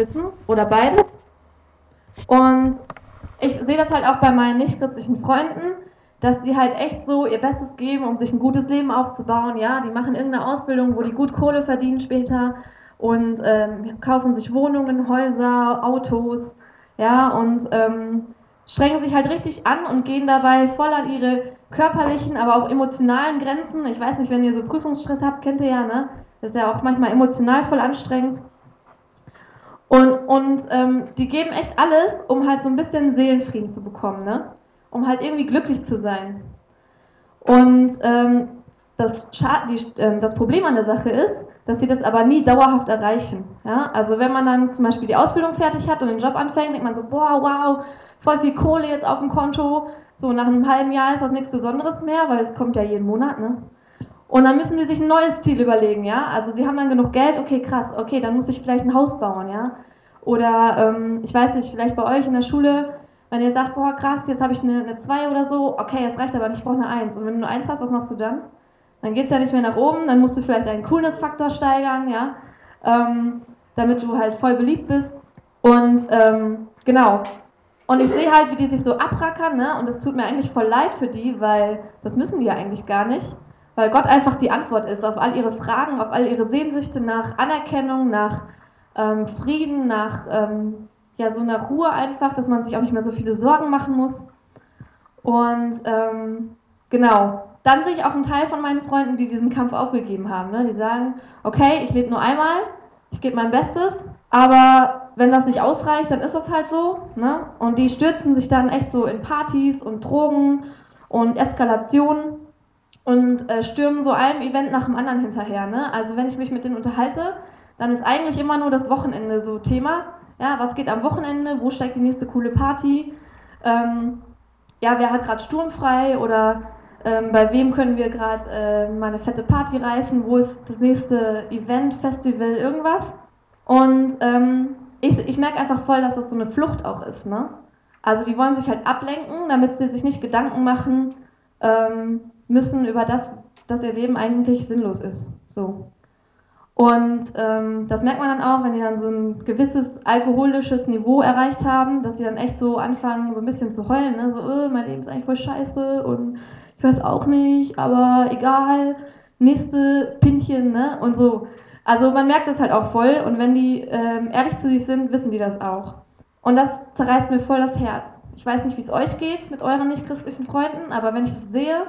wissen oder beides. Und ich sehe das halt auch bei meinen nichtchristlichen Freunden, dass die halt echt so ihr Bestes geben, um sich ein gutes Leben aufzubauen. Ja, die machen irgendeine Ausbildung, wo die gut Kohle verdienen später und ähm, kaufen sich Wohnungen, Häuser, Autos, ja, und ähm, strengen sich halt richtig an und gehen dabei voll an ihre körperlichen, aber auch emotionalen Grenzen. Ich weiß nicht, wenn ihr so Prüfungsstress habt, kennt ihr ja, ne? Das ist ja auch manchmal emotional voll anstrengend. Und, und ähm, die geben echt alles, um halt so ein bisschen Seelenfrieden zu bekommen, ne? Um halt irgendwie glücklich zu sein. Und ähm, das, die, äh, das Problem an der Sache ist, dass sie das aber nie dauerhaft erreichen. Ja? Also wenn man dann zum Beispiel die Ausbildung fertig hat und den Job anfängt, denkt man so, boah, wow, voll viel Kohle jetzt auf dem Konto. So nach einem halben Jahr ist das nichts Besonderes mehr, weil es kommt ja jeden Monat. Ne? Und dann müssen die sich ein neues Ziel überlegen, ja. Also sie haben dann genug Geld, okay, krass, okay, dann muss ich vielleicht ein Haus bauen, ja. Oder ähm, ich weiß nicht, vielleicht bei euch in der Schule, wenn ihr sagt, boah, krass, jetzt habe ich eine 2 oder so, okay, es reicht aber nicht, ich brauche eine 1. Und wenn du eine 1 hast, was machst du dann? Dann geht es ja nicht mehr nach oben, dann musst du vielleicht deinen Coolness-Faktor steigern, ja, ähm, damit du halt voll beliebt bist. Und ähm, genau. Und ich sehe halt, wie die sich so abrackern, ne? Und das tut mir eigentlich voll leid für die, weil das müssen die ja eigentlich gar nicht. Weil Gott einfach die Antwort ist auf all ihre Fragen, auf all ihre Sehnsüchte nach Anerkennung, nach ähm, Frieden, nach ähm, ja, so einer Ruhe einfach, dass man sich auch nicht mehr so viele Sorgen machen muss. Und ähm, genau, dann sehe ich auch einen Teil von meinen Freunden, die diesen Kampf aufgegeben haben. Ne? Die sagen, okay, ich lebe nur einmal, ich gebe mein Bestes, aber wenn das nicht ausreicht, dann ist das halt so. Ne? Und die stürzen sich dann echt so in Partys und Drogen und Eskalationen und äh, stürmen so einem Event nach dem anderen hinterher. Ne? Also wenn ich mich mit denen unterhalte, dann ist eigentlich immer nur das Wochenende so Thema. Ja, was geht am Wochenende? Wo steigt die nächste coole Party? Ähm, ja, wer hat gerade sturmfrei oder ähm, bei wem können wir gerade äh, mal eine fette Party reißen, wo ist das nächste Event, Festival, irgendwas. Und ähm, ich, ich merke einfach voll, dass das so eine Flucht auch ist. Ne? Also die wollen sich halt ablenken, damit sie sich nicht Gedanken machen ähm, müssen über das, dass ihr Leben eigentlich sinnlos ist. So. Und ähm, das merkt man dann auch, wenn die dann so ein gewisses alkoholisches Niveau erreicht haben, dass sie dann echt so anfangen, so ein bisschen zu heulen. Ne? So, oh, mein Leben ist eigentlich voll scheiße und ich weiß auch nicht, aber egal, nächste Pinchen, ne? Und so. Also man merkt das halt auch voll und wenn die ähm, ehrlich zu sich sind, wissen die das auch. Und das zerreißt mir voll das Herz. Ich weiß nicht, wie es euch geht mit euren nichtchristlichen Freunden, aber wenn ich das sehe,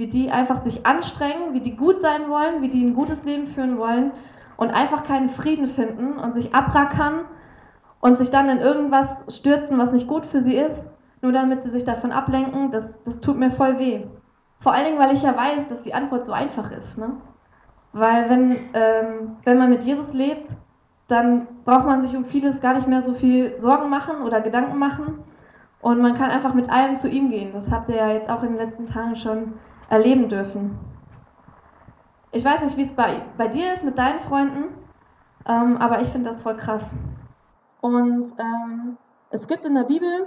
wie die einfach sich anstrengen, wie die gut sein wollen, wie die ein gutes Leben führen wollen und einfach keinen Frieden finden und sich abrackern und sich dann in irgendwas stürzen, was nicht gut für sie ist, nur damit sie sich davon ablenken, das, das tut mir voll weh. Vor allen Dingen, weil ich ja weiß, dass die Antwort so einfach ist. Ne? Weil wenn, ähm, wenn man mit Jesus lebt, dann braucht man sich um vieles gar nicht mehr so viel Sorgen machen oder Gedanken machen. Und man kann einfach mit allem zu ihm gehen. Das habt ihr ja jetzt auch in den letzten Tagen schon erleben dürfen. Ich weiß nicht, wie es bei, bei dir ist mit deinen Freunden, ähm, aber ich finde das voll krass. Und ähm, es gibt in der Bibel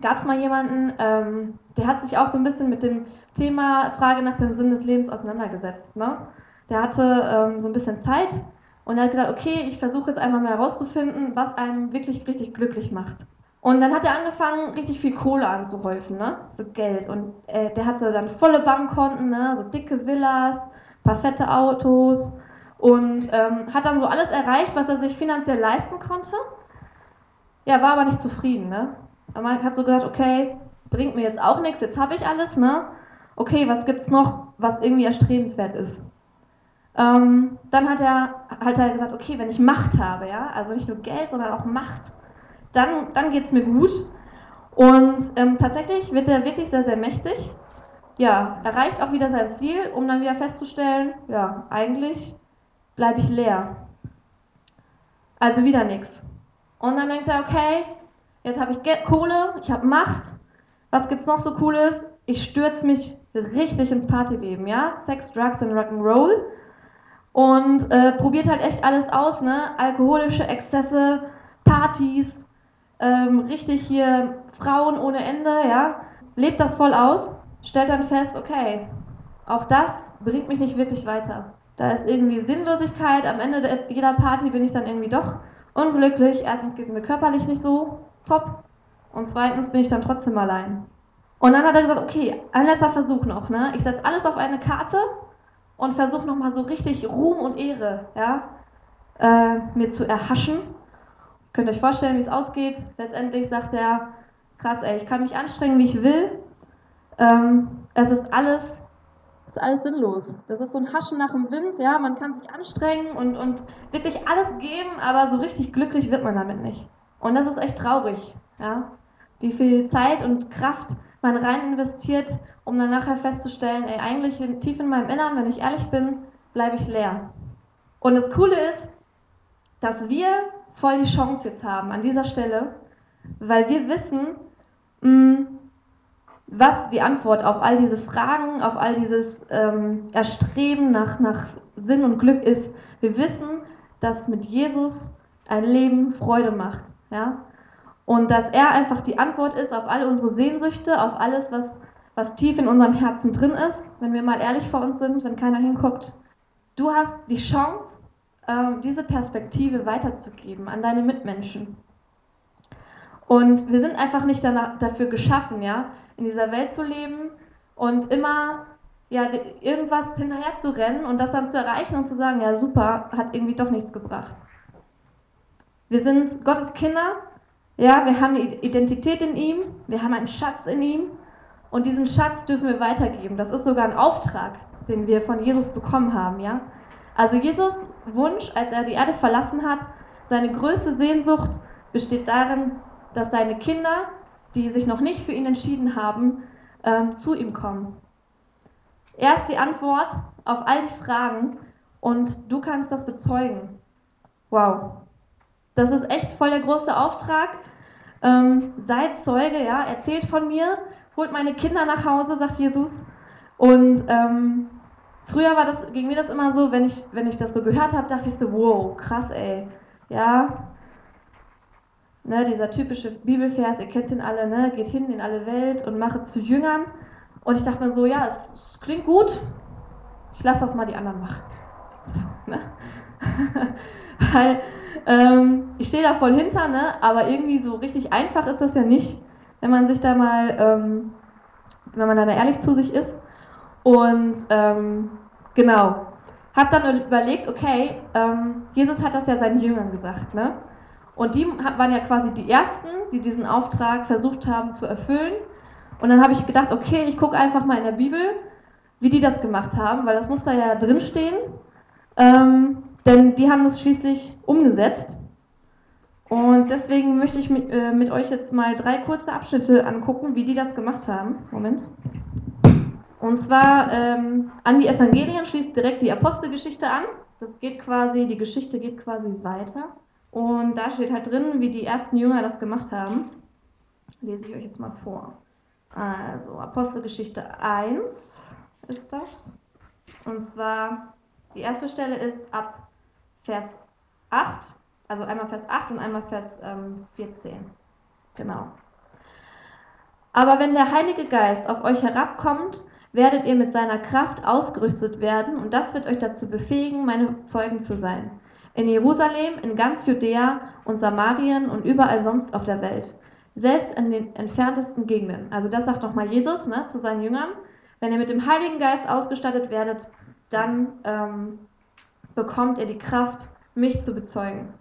gab es mal jemanden, ähm, der hat sich auch so ein bisschen mit dem Thema Frage nach dem Sinn des Lebens auseinandergesetzt. Ne? Der hatte ähm, so ein bisschen Zeit und er hat gesagt, okay, ich versuche jetzt einmal mal herauszufinden, was einem wirklich richtig glücklich macht. Und dann hat er angefangen, richtig viel Kohle anzuhäufen, ne? so Geld. Und äh, der hatte dann volle Bankkonten, ne? so dicke Villas, paar fette Autos und ähm, hat dann so alles erreicht, was er sich finanziell leisten konnte. Ja, war aber nicht zufrieden. Ne? Man hat so gesagt, okay, bringt mir jetzt auch nichts, jetzt habe ich alles, ne? Okay, was gibt's noch, was irgendwie erstrebenswert ist? Ähm, dann hat er, hat gesagt, okay, wenn ich Macht habe, ja, also nicht nur Geld, sondern auch Macht, dann, dann geht es mir gut. Und ähm, tatsächlich wird er wirklich sehr, sehr mächtig. Ja, erreicht auch wieder sein Ziel, um dann wieder festzustellen, ja, eigentlich bleibe ich leer. Also wieder nichts. Und dann denkt er, okay, Jetzt habe ich Kohle, ich habe Macht. Was gibt's noch so Cooles? Ich stürze mich richtig ins Partyleben, ja? Sex, Drugs und Rock'n'Roll. Und äh, probiert halt echt alles aus, ne? Alkoholische Exzesse, Partys, ähm, richtig hier Frauen ohne Ende, ja? Lebt das voll aus, stellt dann fest, okay, auch das bringt mich nicht wirklich weiter. Da ist irgendwie Sinnlosigkeit, am Ende jeder Party bin ich dann irgendwie doch unglücklich. Erstens geht es mir körperlich nicht so top und zweitens bin ich dann trotzdem allein. Und dann hat er gesagt, okay, ein letzter Versuch noch. Ne? Ich setze alles auf eine Karte und versuche nochmal so richtig Ruhm und Ehre ja, äh, mir zu erhaschen. Könnt euch vorstellen, wie es ausgeht? Letztendlich sagt er, krass, ey, ich kann mich anstrengen, wie ich will. Ähm, es ist alles, ist alles sinnlos. Das ist so ein Haschen nach dem Wind, ja, man kann sich anstrengen und, und wirklich alles geben, aber so richtig glücklich wird man damit nicht. Und das ist echt traurig, ja. Wie viel Zeit und Kraft man rein investiert, um dann nachher festzustellen, ey, eigentlich tief in meinem Innern, wenn ich ehrlich bin, bleibe ich leer. Und das Coole ist, dass wir voll die Chance jetzt haben an dieser Stelle, weil wir wissen, mh, was die Antwort auf all diese Fragen, auf all dieses ähm, Erstreben nach, nach Sinn und Glück ist. Wir wissen, dass mit Jesus ein Leben Freude macht. Ja? Und dass er einfach die Antwort ist auf alle unsere Sehnsüchte, auf alles, was, was tief in unserem Herzen drin ist, wenn wir mal ehrlich vor uns sind, wenn keiner hinguckt. Du hast die Chance, diese Perspektive weiterzugeben an deine Mitmenschen. Und wir sind einfach nicht danach, dafür geschaffen, ja, in dieser Welt zu leben und immer ja, irgendwas hinterher zu rennen und das dann zu erreichen und zu sagen, ja super, hat irgendwie doch nichts gebracht. Wir sind Gottes Kinder, ja, wir haben eine Identität in ihm, wir haben einen Schatz in ihm und diesen Schatz dürfen wir weitergeben. Das ist sogar ein Auftrag, den wir von Jesus bekommen haben, ja. Also Jesus Wunsch, als er die Erde verlassen hat, seine größte Sehnsucht besteht darin, dass seine Kinder die sich noch nicht für ihn entschieden haben, ähm, zu ihm kommen. Er ist die Antwort auf all die Fragen und du kannst das bezeugen. Wow. Das ist echt voll der große Auftrag. Ähm, seid Zeuge, ja, erzählt von mir, holt meine Kinder nach Hause, sagt Jesus. Und ähm, früher war das, ging mir das immer so, wenn ich, wenn ich das so gehört habe, dachte ich so, wow, krass, ey. Ja, Ne, dieser typische Bibelvers, ihr kennt den alle, ne, geht hin in alle Welt und mache zu Jüngern. Und ich dachte mir so, ja, es, es klingt gut, ich lasse das mal die anderen machen. So, ne? Weil ähm, ich stehe da voll hinter, ne? aber irgendwie so richtig einfach ist das ja nicht, wenn man sich da mal, ähm, wenn man da mal ehrlich zu sich ist. Und ähm, genau, habe dann überlegt, okay, ähm, Jesus hat das ja seinen Jüngern gesagt, ne? Und die waren ja quasi die Ersten, die diesen Auftrag versucht haben zu erfüllen. Und dann habe ich gedacht, okay, ich gucke einfach mal in der Bibel, wie die das gemacht haben, weil das muss da ja drinstehen. Ähm, denn die haben das schließlich umgesetzt. Und deswegen möchte ich mit, äh, mit, euch jetzt mal drei kurze Abschnitte angucken, wie die das gemacht haben. Moment. Und zwar ähm, an die Evangelien schließt direkt die Apostelgeschichte an. Das geht quasi, die Geschichte geht quasi weiter. Und da steht halt drin, wie die ersten Jünger das gemacht haben. Lese ich euch jetzt mal vor. Also, Apostelgeschichte 1 ist das. Und zwar, die erste Stelle ist ab Vers 8, also einmal Vers 8 und einmal Vers ähm, 14. Genau. Aber wenn der Heilige Geist auf euch herabkommt, werdet ihr mit seiner Kraft ausgerüstet werden und das wird euch dazu befähigen, meine Zeugen zu sein in Jerusalem, in ganz Judäa und Samarien und überall sonst auf der Welt, selbst in den entferntesten Gegenden. Also das sagt nochmal Jesus ne, zu seinen Jüngern. Wenn ihr mit dem Heiligen Geist ausgestattet werdet, dann ähm, bekommt ihr die Kraft, mich zu bezeugen.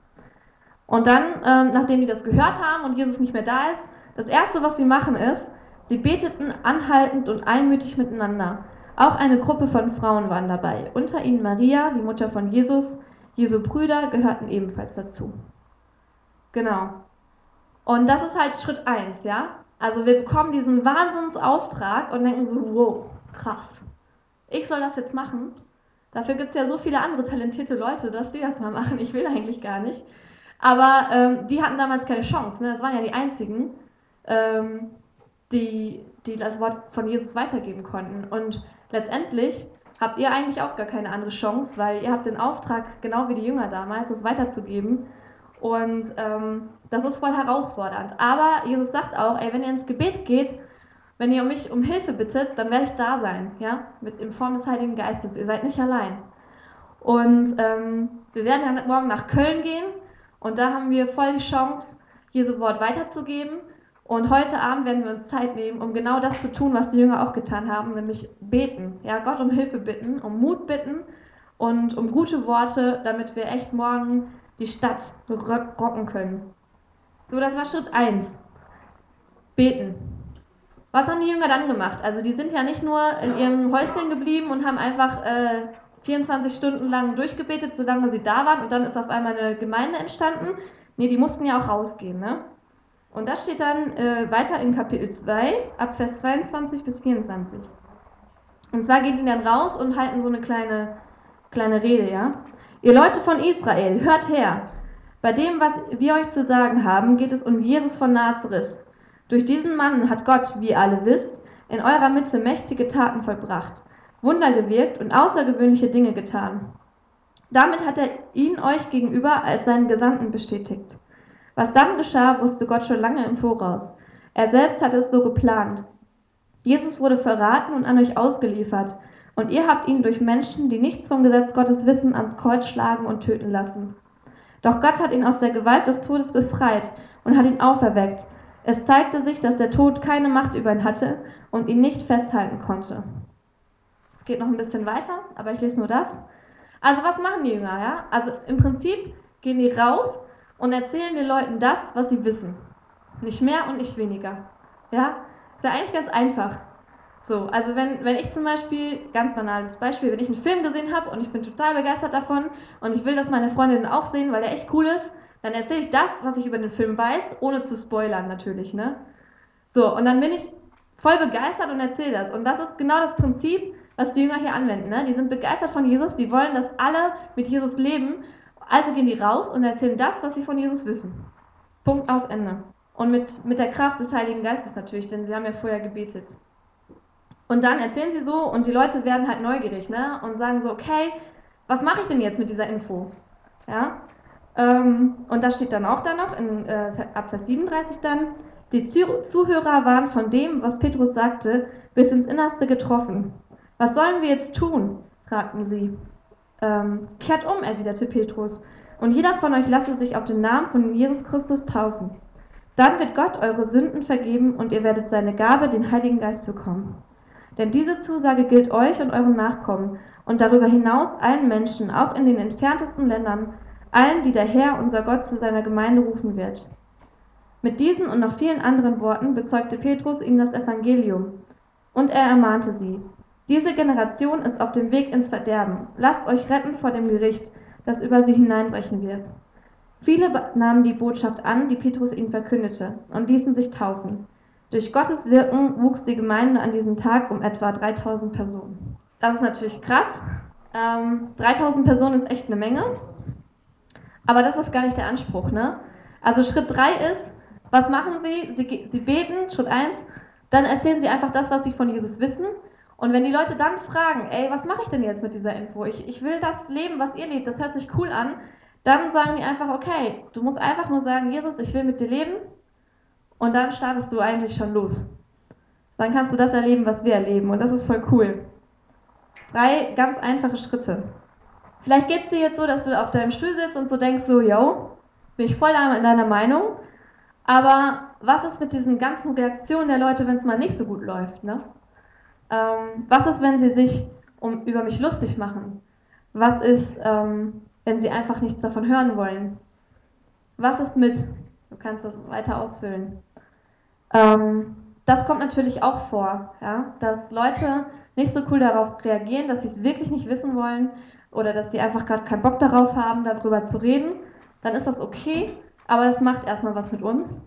Und dann, ähm, nachdem die das gehört haben und Jesus nicht mehr da ist, das Erste, was sie machen, ist, sie beteten anhaltend und einmütig miteinander. Auch eine Gruppe von Frauen waren dabei, unter ihnen Maria, die Mutter von Jesus, Jesu Brüder gehörten ebenfalls dazu. Genau. Und das ist halt Schritt 1, ja? Also wir bekommen diesen Wahnsinnsauftrag und denken so, wow, krass. Ich soll das jetzt machen? Dafür gibt es ja so viele andere talentierte Leute, dass die das mal machen. Ich will eigentlich gar nicht. Aber ähm, die hatten damals keine Chance. Ne? Das waren ja die einzigen, ähm, die, die das Wort von Jesus weitergeben konnten. Und letztendlich habt ihr eigentlich auch gar keine andere Chance, weil ihr habt den Auftrag, genau wie die Jünger damals, es weiterzugeben. Und ähm, das ist voll herausfordernd. Aber Jesus sagt auch, ey, wenn ihr ins Gebet geht, wenn ihr mich um Hilfe bittet, dann werde ich da sein, ja, mit in Form des Heiligen Geistes. Ihr seid nicht allein. Und ähm, wir werden ja morgen nach Köln gehen Und da haben wir voll die Chance, Jesu Wort weiterzugeben. Und heute Abend werden wir uns Zeit nehmen, um genau das zu tun, was die Jünger auch getan haben, nämlich beten. Ja, Gott um Hilfe bitten, um Mut bitten und um gute Worte, damit wir echt morgen die Stadt rocken können. So, das war Schritt 1. Beten. Was haben die Jünger dann gemacht? Also die sind ja nicht nur in ihrem Häuschen geblieben und haben einfach äh, 24 Stunden lang durchgebetet, solange sie da waren und dann ist auf einmal eine Gemeinde entstanden. Nee, die mussten ja auch rausgehen. Ne? Und das steht dann äh, weiter in Kapitel 2, ab Vers 22 bis 24. Und zwar gehen die dann raus und halten so eine kleine, kleine Rede, ja. Ihr Leute von Israel, hört her. Bei dem, was wir euch zu sagen haben, geht es um Jesus von Nazareth. Durch diesen Mann hat Gott, wie ihr alle wisst, in eurer Mitte mächtige Taten vollbracht, Wunder gewirkt und außergewöhnliche Dinge getan. Damit hat er ihn euch gegenüber als seinen Gesandten bestätigt. Was dann geschah, wusste Gott schon lange im Voraus. Er selbst hatte es so geplant. Jesus wurde verraten und an euch ausgeliefert, und ihr habt ihn durch Menschen, die nichts vom Gesetz Gottes wissen, ans Kreuz schlagen und töten lassen. Doch Gott hat ihn aus der Gewalt des Todes befreit und hat ihn auferweckt, es zeigte sich, dass der Tod keine Macht über ihn hatte und ihn nicht festhalten konnte. Es geht noch ein bisschen weiter, aber ich lese nur das. Also was machen die Jünger? Ja? Also im Prinzip gehen die raus und erzählen den Leuten das, was sie wissen. Nicht mehr und nicht weniger. Ja? Ist ja eigentlich ganz einfach. So, also wenn, wenn ich zum Beispiel, ganz banales Beispiel, wenn ich einen Film gesehen habe und ich bin total begeistert davon und ich will, dass meine Freundinnen auch sehen, weil der echt cool ist, dann erzähle ich das, was ich über den Film weiß, ohne zu spoilern natürlich, ne? So, und dann bin ich voll begeistert und erzähle das. Und das ist genau das Prinzip, was die Jünger hier anwenden. Ne? Die sind begeistert von Jesus, die wollen, dass alle mit Jesus leben. Also gehen die raus und erzählen das, was sie von Jesus wissen. Punkt aus Ende. Und mit, mit der Kraft des Heiligen Geistes natürlich, denn sie haben ja vorher gebetet. Und dann erzählen sie so und die Leute werden halt neugierig ne? und sagen so, okay, was mache ich denn jetzt mit dieser Info? Ja? Ähm, und da steht dann auch da noch, in, äh, ab Vers 37 dann, die Zuhörer waren von dem, was Petrus sagte, bis ins Innerste getroffen. Was sollen wir jetzt tun? fragten sie. Ähm, kehrt um, erwiderte Petrus, und jeder von euch lasse sich auf den Namen von Jesus Christus taufen. Dann wird Gott eure Sünden vergeben und ihr werdet seine Gabe, den Heiligen Geist, bekommen. Denn diese Zusage gilt euch und euren Nachkommen und darüber hinaus allen Menschen, auch in den entferntesten Ländern, allen, die der Herr, unser Gott, zu seiner Gemeinde rufen wird. Mit diesen und noch vielen anderen Worten bezeugte Petrus ihnen das Evangelium. Und er ermahnte sie, diese Generation ist auf dem Weg ins Verderben. Lasst euch retten vor dem Gericht, das über sie hineinbrechen wird. Viele nahmen die Botschaft an, die Petrus ihnen verkündete, und ließen sich taufen. Durch Gottes Wirken wuchs die Gemeinde an diesem Tag um etwa 3000 Personen. Das ist natürlich krass. Ähm, 3000 Personen ist echt eine Menge. Aber das ist gar nicht der Anspruch. Ne? Also Schritt 3 ist, was machen Sie? Sie, Sie beten, Schritt 1, dann erzählen Sie einfach das, was Sie von Jesus wissen. Und wenn die Leute dann fragen, ey, was mache ich denn jetzt mit dieser Info? Ich, ich will das leben, was ihr lebt, das hört sich cool an. Dann sagen die einfach, okay, du musst einfach nur sagen, Jesus, ich will mit dir leben. Und dann startest du eigentlich schon los. Dann kannst du das erleben, was wir erleben. Und das ist voll cool. Drei ganz einfache Schritte. Vielleicht geht es dir jetzt so, dass du auf deinem Stuhl sitzt und so denkst, so, yo, bin ich voll in deiner Meinung. Aber was ist mit diesen ganzen Reaktionen der Leute, wenn es mal nicht so gut läuft? Ne? Ähm, was ist, wenn sie sich um, über mich lustig machen? Was ist, ähm, wenn sie einfach nichts davon hören wollen? Was ist mit, du kannst das weiter ausfüllen. Ähm, das kommt natürlich auch vor, ja? dass Leute nicht so cool darauf reagieren, dass sie es wirklich nicht wissen wollen oder dass sie einfach gerade keinen Bock darauf haben, darüber zu reden, dann ist das okay, aber das macht erstmal was mit uns.